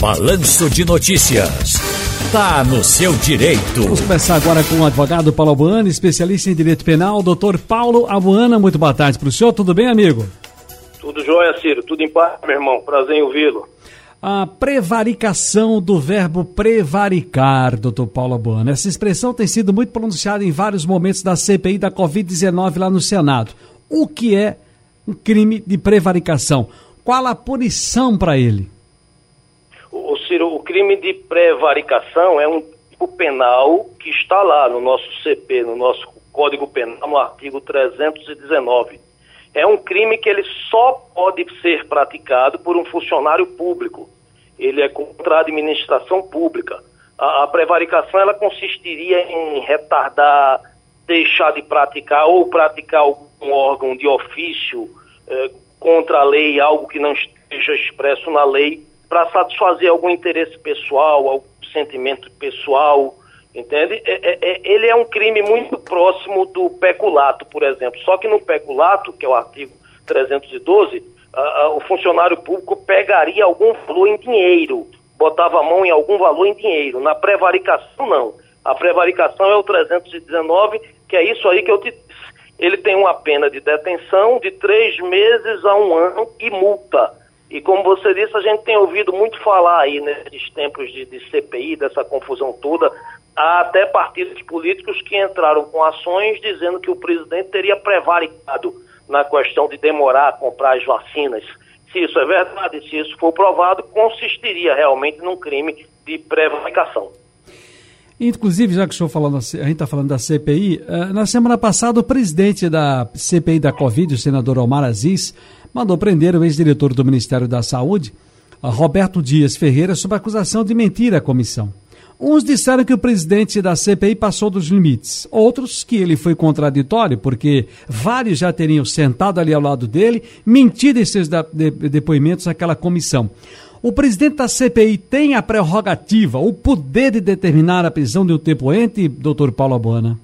Balanço de Notícias. Tá no seu direito. Vamos começar agora com o advogado Paulo Abuana, especialista em direito penal, doutor Paulo Abuana. Muito boa tarde para o senhor. Tudo bem, amigo? Tudo jóia, Ciro. Tudo em paz, meu irmão. Prazer em ouvi-lo. A prevaricação do verbo prevaricar, doutor Paulo Abuana. Essa expressão tem sido muito pronunciada em vários momentos da CPI da Covid-19 lá no Senado. O que é um crime de prevaricação? Qual a punição para ele? Crime de prevaricação é um tipo penal que está lá no nosso CP, no nosso Código Penal, no artigo 319. É um crime que ele só pode ser praticado por um funcionário público. Ele é contra a administração pública. A, a prevaricação ela consistiria em retardar, deixar de praticar ou praticar algum órgão de ofício eh, contra a lei, algo que não esteja expresso na lei, para satisfazer algum interesse pessoal, algum sentimento pessoal, entende? É, é, é, ele é um crime muito próximo do peculato, por exemplo. Só que no peculato, que é o artigo 312, a, a, o funcionário público pegaria algum valor em dinheiro, botava a mão em algum valor em dinheiro. Na prevaricação, não. A prevaricação é o 319, que é isso aí que eu te disse. Ele tem uma pena de detenção de três meses a um ano e multa. E como você disse, a gente tem ouvido muito falar aí nesses tempos de, de CPI, dessa confusão toda, há até partidos políticos que entraram com ações dizendo que o presidente teria prevaricado na questão de demorar a comprar as vacinas. Se isso é verdade, se isso for provado, consistiria realmente num crime de prevaricação. Inclusive, já que o senhor falando, a gente está falando da CPI, eh, na semana passada o presidente da CPI da Covid, o senador Omar Aziz, mandou prender o ex-diretor do Ministério da Saúde, Roberto Dias Ferreira, sob acusação de mentir à comissão. Uns disseram que o presidente da CPI passou dos limites, outros que ele foi contraditório, porque vários já teriam sentado ali ao lado dele, mentido em seus depoimentos àquela comissão. O presidente da CPI tem a prerrogativa, o poder de determinar a prisão de um depoente, doutor Paulo Abona?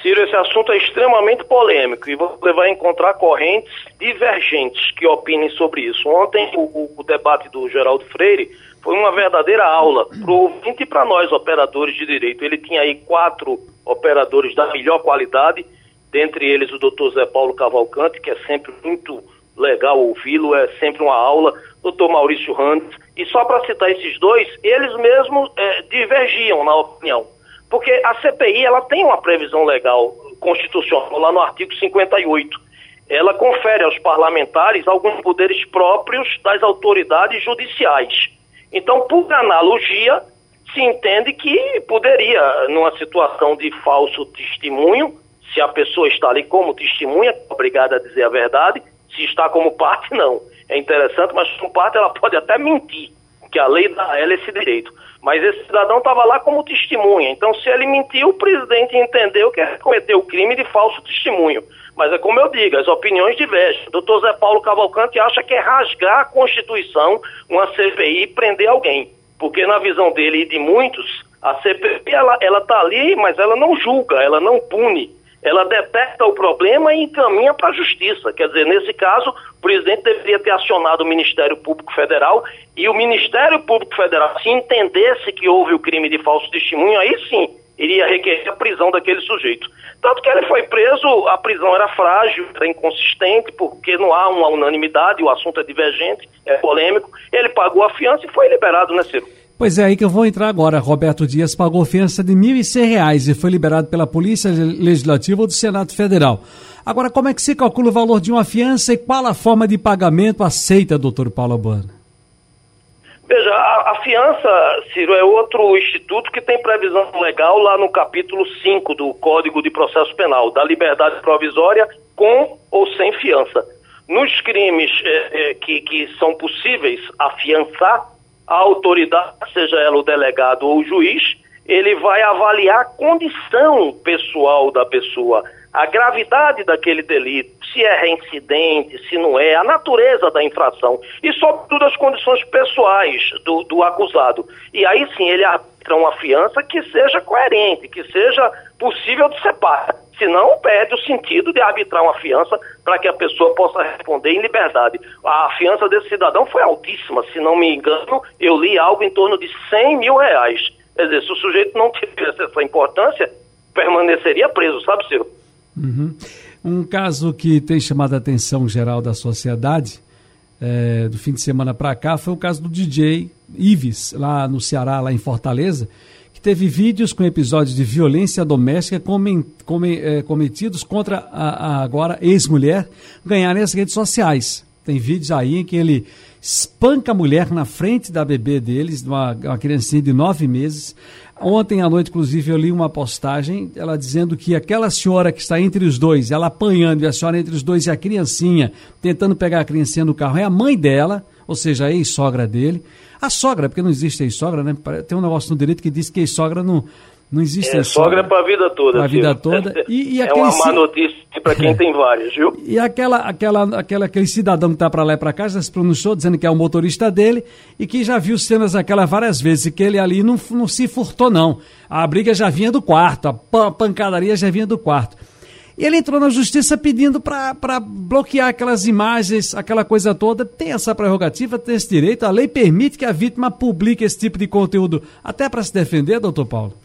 Ciro, esse assunto é extremamente polêmico e você vai encontrar correntes divergentes que opinem sobre isso. Ontem, o, o debate do Geraldo Freire foi uma verdadeira aula para o ouvinte e para nós, operadores de direito. Ele tinha aí quatro operadores da melhor qualidade, dentre eles o doutor Zé Paulo Cavalcante, que é sempre muito legal ouvi-lo, é sempre uma aula, doutor Maurício Randes, e só para citar esses dois, eles mesmos é, divergiam na opinião. Porque a CPI ela tem uma previsão legal constitucional lá no artigo 58. Ela confere aos parlamentares alguns poderes próprios das autoridades judiciais. Então, por analogia, se entende que poderia, numa situação de falso testemunho, se a pessoa está ali como testemunha, obrigada a dizer a verdade, se está como parte, não. É interessante, mas como parte ela pode até mentir, que a lei dá a ela esse direito. Mas esse cidadão estava lá como testemunha. Então, se ele mentiu, o presidente entendeu que cometeu o crime de falso testemunho. Mas é como eu digo, as opiniões divergem. O doutor Zé Paulo Cavalcante acha que é rasgar a Constituição, uma CPI, e prender alguém. Porque na visão dele e de muitos, a CPI ela está ali, mas ela não julga, ela não pune ela detecta o problema e encaminha para a justiça. Quer dizer, nesse caso, o presidente deveria ter acionado o Ministério Público Federal e o Ministério Público Federal, se entendesse que houve o crime de falso testemunho, aí sim iria requerer a prisão daquele sujeito. Tanto que ele foi preso, a prisão era frágil, era inconsistente, porque não há uma unanimidade, o assunto é divergente, é polêmico. Ele pagou a fiança e foi liberado, né, Ciro? Pois é, aí que eu vou entrar agora. Roberto Dias pagou fiança de R$ 1.100 e foi liberado pela Polícia Legislativa do Senado Federal. Agora, como é que se calcula o valor de uma fiança e qual a forma de pagamento aceita, doutor Paulo Abana? Veja, a, a, fiança, Ciro, é outro instituto que tem previsão legal lá no capítulo 5 do Código de Processo Penal, da liberdade provisória com ou sem fiança. Nos crimes é, é, que, que são possíveis afiançar, a autoridade, seja ela o delegado ou o juiz, ele vai avaliar a condição pessoal da pessoa, a gravidade daquele delito, se é reincidente, se não é, a natureza da infração e, sobretudo, as condições pessoais do, do acusado. E aí sim ele arbitra uma fiança que seja coerente, que seja possível de ser paga. senão perde o sentido de arbitrar uma fiança para que a pessoa possa responder em liberdade. A fiança desse cidadão foi altíssima, se não me engano, eu li algo em torno de 100 mil reais. Quer dizer, se o sujeito não tivesse essa importância, permaneceria preso, sabe, Ciro? Uhum. Um caso que tem chamado a atenção geral da sociedade é, do fim de semana para cá foi o caso do DJ Ives, lá no Ceará, lá em Fortaleza, que teve vídeos com episódios de violência doméstica é, cometidos contra a, a agora ex-mulher ganharem as redes sociais. Tem vídeos aí em que ele espanca a mulher na frente da bebê deles, uma, uma criancinha de nove meses. Ontem à noite, inclusive, eu li uma postagem, ela dizendo que aquela senhora que está entre os dois, ela apanhando, e a senhora entre os dois e a criancinha, tentando pegar a criancinha no carro, é a mãe dela, ou seja, a ex-sogra dele. A sogra, porque não existe ex-sogra, né? Tem um negócio no direito que diz que ex-sogra não, não existe é, sogra para a vida toda. Para a vida toda. E, e é uma má notícia para quem tem várias, viu? E aquela, aquela, aquela, aquele cidadão que está para lá e para cá já se pronunciou dizendo que é o motorista dele e que já viu cenas daquela várias vezes e que ele ali não, não se furtou, não. A briga já vinha do quarto, a pancadaria já vinha do quarto. E ele entrou na justiça pedindo para bloquear aquelas imagens, aquela coisa toda. Tem essa prerrogativa, tem esse direito. A lei permite que a vítima publique esse tipo de conteúdo, até para se defender, doutor Paulo?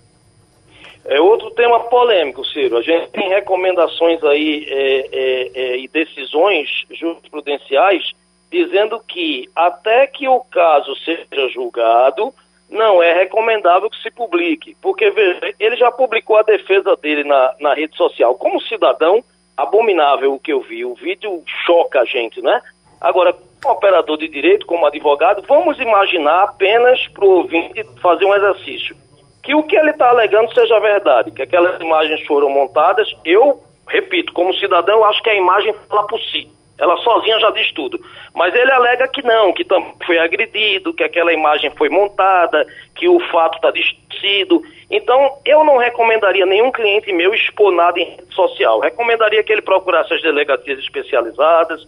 É outro tema polêmico, Ciro. A gente tem recomendações aí é, é, é, e decisões jurisprudenciais dizendo que até que o caso seja julgado, não é recomendável que se publique. Porque, veja, ele já publicou a defesa dele na, na rede social. Como cidadão, abominável o que eu vi. O vídeo choca a gente, né? Agora, como operador de direito, como advogado, vamos imaginar apenas para o ouvinte fazer um exercício que o que ele está alegando seja verdade, que aquelas imagens foram montadas. Eu, repito, como cidadão, acho que a imagem fala por si. Ela sozinha já diz tudo. Mas ele alega que não, que foi agredido, que aquela imagem foi montada, que o fato está distorcido. Então, eu não recomendaria nenhum cliente meu expor nada em rede social. Recomendaria que ele procurasse as delegacias especializadas,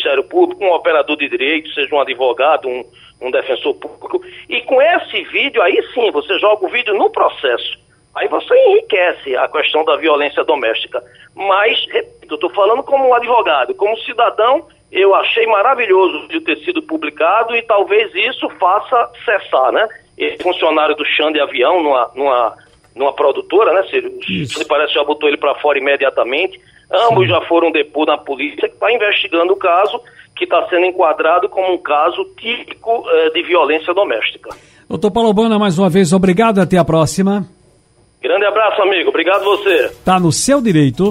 Ministério Público, um operador de direito, seja um advogado, um, um defensor público. E com esse vídeo, aí sim, você joga o vídeo no processo. Aí você enriquece a questão da violência doméstica. Mas, repito, eu estou falando como um advogado, como cidadão, eu achei maravilhoso de ter sido publicado e talvez isso faça cessar, né? Esse funcionário do chão de avião numa, numa, numa produtora, né? Se, se parece já botou ele para fora imediatamente. Ambos Sim. já foram depor na polícia que está investigando o caso, que está sendo enquadrado como um caso típico eh, de violência doméstica. Doutor Paulo Bana, mais uma vez, obrigado. Até a próxima. Grande abraço, amigo. Obrigado você. Tá no seu direito.